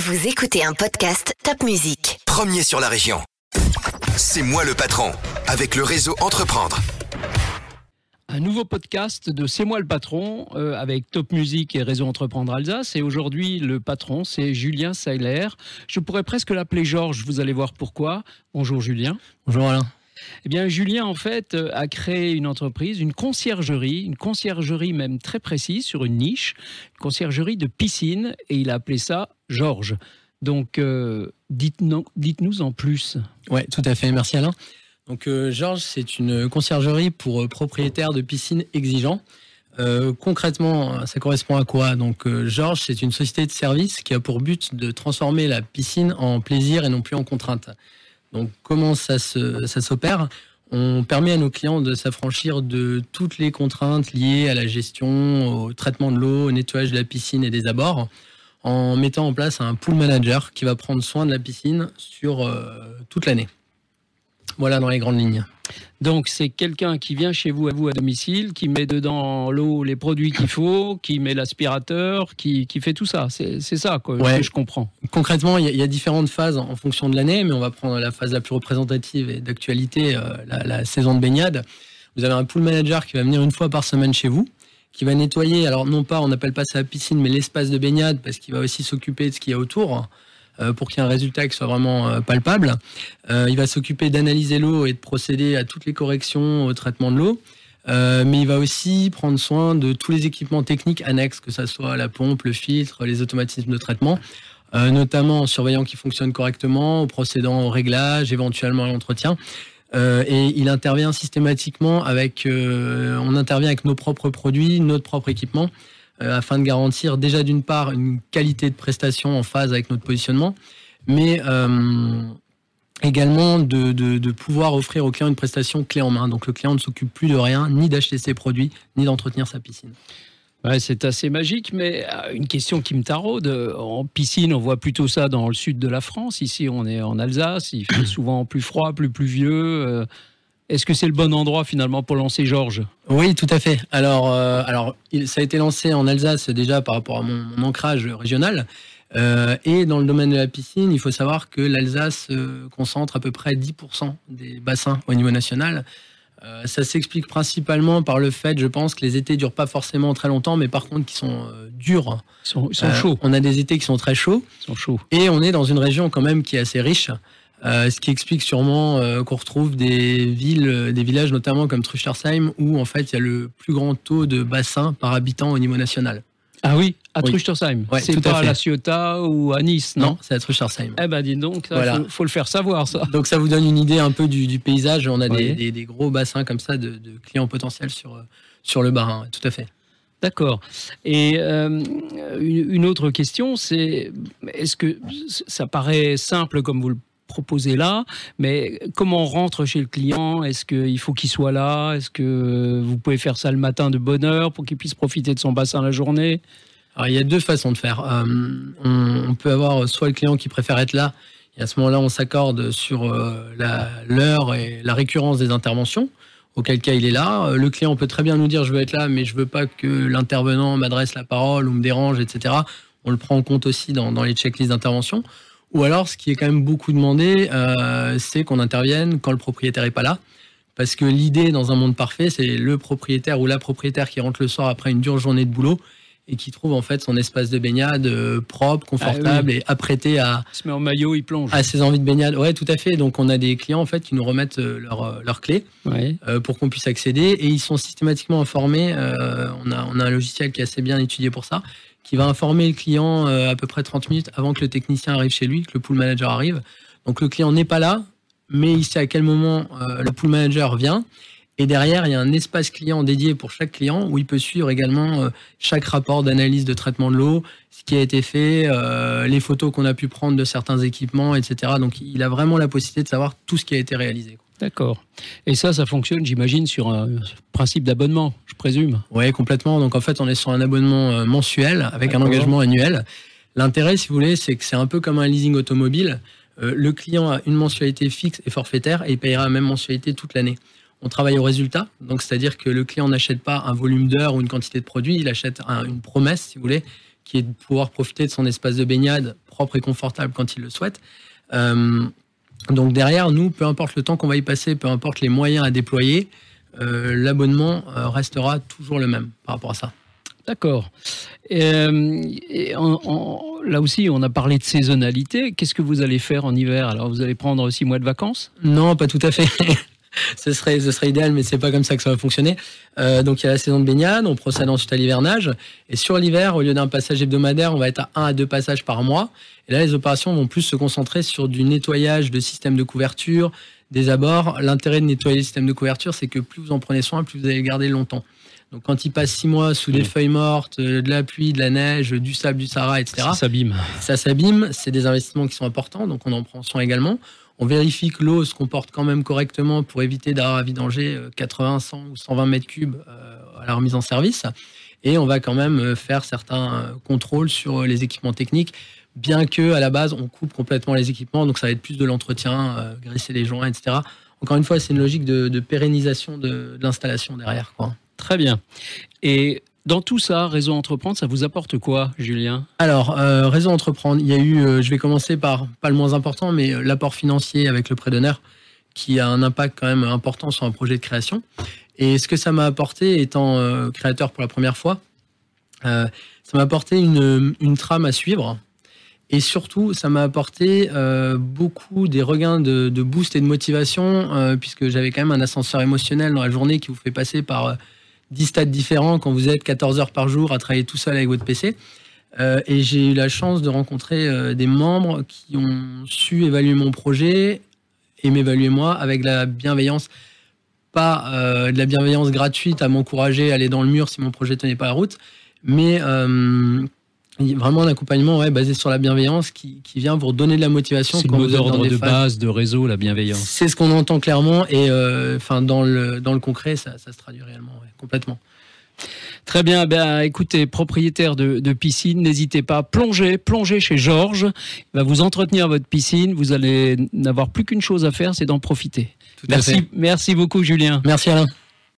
Vous écoutez un podcast Top Music. Premier sur la région. C'est moi le patron, avec le réseau Entreprendre. Un nouveau podcast de C'est moi le patron euh, avec Top Music et Réseau Entreprendre Alsace. Et aujourd'hui, le patron, c'est Julien Seiler. Je pourrais presque l'appeler Georges, vous allez voir pourquoi. Bonjour Julien. Bonjour Alain. Eh bien, Julien, en fait, euh, a créé une entreprise, une conciergerie, une conciergerie même très précise sur une niche, une conciergerie de piscine, et il a appelé ça Georges. Donc, euh, dites-nous dites en plus. Oui, tout à fait. Merci Alain. Donc, euh, Georges, c'est une conciergerie pour propriétaires de piscines exigeants. concrètement, ça correspond à quoi? Donc, Georges, c'est une société de service qui a pour but de transformer la piscine en plaisir et non plus en contrainte. Donc comment ça s'opère? On permet à nos clients de s'affranchir de toutes les contraintes liées à la gestion, au traitement de l'eau, au nettoyage de la piscine et des abords, en mettant en place un pool manager qui va prendre soin de la piscine sur euh, toute l'année. Voilà dans les grandes lignes. Donc c'est quelqu'un qui vient chez vous à vous à domicile, qui met dedans l'eau les produits qu'il faut, qui met l'aspirateur, qui, fait tout ça. C'est ça quoi, que je comprends. Concrètement, il y, a différentes phases en fonction de l'année, mais on va prendre la phase la plus représentative et d'actualité, euh, la, saison de baignade. Vous avez un pool manager qui va venir une fois par semaine chez vous, qui va nettoyer, alors non pas, on n'appelle pas ça la piscine, mais l'espace de baignade, parce qu'il va aussi s'occuper de ce qu'il y a autour. Euh, pour qu'il y ait un résultat qui soit vraiment euh, palpable. Euh, il va s'occuper d'analyser l'eau et de procéder à toutes les corrections au traitement de l'eau. mais il va aussi prendre soin de tous les équipements techniques annexes, que ce soit la pompe, le filtre, les automatismes de traitement, notamment en surveillant qu'ils fonctionnent correctement, en procédant au réglage, éventuellement à l'entretien. et il intervient systématiquement avec, on intervient avec nos propres produits, notre propre équipement. Euh, afin de garantir déjà d'une part une qualité de prestation en phase avec notre positionnement, mais euh, également de, pouvoir offrir au client une prestation clé en main. Donc le client ne s'occupe plus de rien, ni d'acheter ses produits, ni d'entretenir sa piscine. Ouais, c'est assez magique, mais euh, une question qui me taraude. En piscine, on voit plutôt ça dans le sud de la France. Ici, on est en Alsace. Il fait souvent plus froid, plus pluvieux. Est-ce que c'est le bon endroit finalement pour lancer Georges? Oui, tout à fait. Alors, euh, alors ça a été lancé en Alsace déjà par rapport à mon, ancrage régional. Euh, et dans le domaine de la piscine, il faut savoir que l'Alsace euh, concentre à peu près 10% des bassins au niveau national. ça s'explique principalement par le fait, je pense, que les étés durent pas forcément très longtemps, mais par contre qui sont durs. Ils sont, chauds. On a des étés qui sont très chauds. Ils sont chauds. Et on est dans une région quand même qui est assez riche. Euh, ce qui explique sûrement euh, qu'on retrouve des villes, euh, des villages notamment comme Truchtersheim, où en fait il y a le plus grand taux de bassin par habitant au niveau national. Ah oui, à oui. c'est pas à, La Ciotat ou à Nice, non, c'est à Truchtersheim. Eh ben dis donc, il faut, le faire savoir ça. Donc ça vous donne une idée un peu du, paysage. On a des, gros bassins comme ça de, clients potentiels sur, sur le Bas-Rhin, tout à fait. D'accord. Et une, autre question, c'est est-ce que ça paraît simple comme vous le proposé là, mais comment on rentre chez le client? Est-ce qu'il faut qu'il soit là? Est-ce que vous pouvez faire ça le matin de bonne heure pour qu'il puisse profiter de son bassin la journée? Alors, il y a deux façons de faire. Euh, on, peut avoir soit le client qui préfère être là, et à ce moment-là, on s'accorde sur euh, l'heure et la récurrence des interventions auquel cas il est là. Euh, le client peut très bien nous dire je veux être là, mais je veux pas que l'intervenant m'adresse la parole ou me dérange, etc. On le prend en compte aussi dans, dans les checklists d'intervention. Ou alors, ce qui est quand même beaucoup demandé, euh, c'est qu'on intervienne quand le propriétaire n'est pas là. Parce que l'idée dans un monde parfait, c'est le propriétaire ou la propriétaire qui rentre le soir après une dure journée de boulot et qui trouve en fait son espace de baignade euh, propre, confortable ah et apprêté à. Il se met en maillot, il plonge. À ses envies de baignade. Ouais, tout à fait. Donc on a des clients en fait qui nous remettent euh, leurs leur clés pour qu'on puisse accéder et ils sont systématiquement informés. on, a, on a un logiciel qui est assez bien étudié pour ça qui va informer le client euh, à peu près 30 minutes avant que le technicien arrive chez lui, que le pool manager arrive. Donc le client n'est pas là, mais il sait à quel moment euh, le pool manager vient. Et derrière, il y a un espace client dédié pour chaque client où il peut suivre également euh, chaque rapport d'analyse de traitement de l'eau, ce qui a été fait, les photos qu'on a pu prendre de certains équipements, etc. Donc il a vraiment la possibilité de savoir tout ce qui a été réalisé. D'accord. Et ça, ça fonctionne, j'imagine, sur un principe d'abonnement, je présume. Oui, complètement. Donc en fait, on est sur un abonnement euh, mensuel avec un engagement annuel. L'intérêt, si vous voulez, c'est que c'est un peu comme un leasing automobile. Euh, le client a une mensualité fixe et forfaitaire et il payera la même mensualité toute l'année. On travaille au résultat, donc c'est-à-dire que le client n'achète pas un volume d'heures ou une quantité de produits, il achète une promesse, si vous voulez, qui est de pouvoir profiter de son espace de baignade propre et confortable quand il le souhaite. Euh, donc derrière, nous, peu importe le temps qu'on va y passer, peu importe les moyens à déployer, euh, l'abonnement euh, restera toujours le même par rapport à ça. D'accord. Euh, là aussi, on a parlé de saisonnalité. Qu'est-ce que vous allez faire en hiver? Alors, vous allez prendre six mois de vacances? Non, pas tout à fait. ce, serait, ce serait idéal, mais c'est pas comme ça que ça va fonctionner. Euh, donc il y a la saison de baignade, on procède ensuite à l'hivernage. Et sur l'hiver, au lieu d'un passage hebdomadaire, on va être à un à deux passages par mois. Et là, les opérations vont plus se concentrer sur du nettoyage de systèmes de couverture, des abords. L'intérêt de nettoyer le système de couverture, c'est que plus vous en prenez soin, plus vous allez le garder longtemps. Donc quand il passe six mois sous des feuilles mortes, euh, de la pluie, de la neige, du sable, du Sahara, etc., Ça s'abîme. ça s'abîme, c'est des investissements qui sont importants, donc on en prend soin également. On vérifie que l'eau se comporte quand même correctement pour éviter d'avoir à vidanger euh, 80, 100 ou 120 mètres cubes euh, à la remise en service. Et on va quand même euh, faire certains euh, contrôles sur euh, les équipements techniques, bien que à la base on coupe complètement les équipements, donc ça va être plus de l'entretien, euh, graisser les joints, etc. Encore une fois, c'est une logique de, de pérennisation de, de l'installation derrière. Quoi. Très bien. Et dans tout ça, Réseau Entreprendre, ça vous apporte quoi, Julien? Alors, euh, Réseau Entreprendre, il y a eu, euh, je vais commencer par, pas le moins important, mais euh, l'apport financier avec le prêt d'honneur, qui a un impact quand même important sur un projet de création. Et ce que ça m'a apporté, étant créateur pour la première fois, ça m'a apporté une, une trame à suivre. Et surtout, ça m'a apporté beaucoup des regains de, de boost et de motivation, puisque j'avais quand même un ascenseur émotionnel dans la journée qui vous fait passer par 10 stades différents quand vous êtes 14 heures par jour à travailler tout seul avec votre PC. Euh, et j'ai eu la chance de rencontrer euh, des membres qui ont su évaluer mon projet et m'évaluer moi avec la bienveillance, pas euh, de la bienveillance gratuite à m'encourager à aller dans le mur si mon projet tenait pas la route, mais vraiment un accompagnement ouais, basé sur la bienveillance qui, qui vient vous donner de la motivation C'est le mot d'ordre de phases- base de Réseau, la bienveillance. C'est ce qu'on entend clairement et euh, dans le dans le concret ça, ça se traduit réellement ouais, complètement. Très bien, ben, écoutez, propriétaire de, de piscine, n'hésitez pas, plongez, plongez chez Georges. Il va vous entretenir votre piscine. Vous allez n'avoir plus qu'une chose à faire, c'est d'en profiter. Tout Merci, merci beaucoup, Julien. Merci Alain.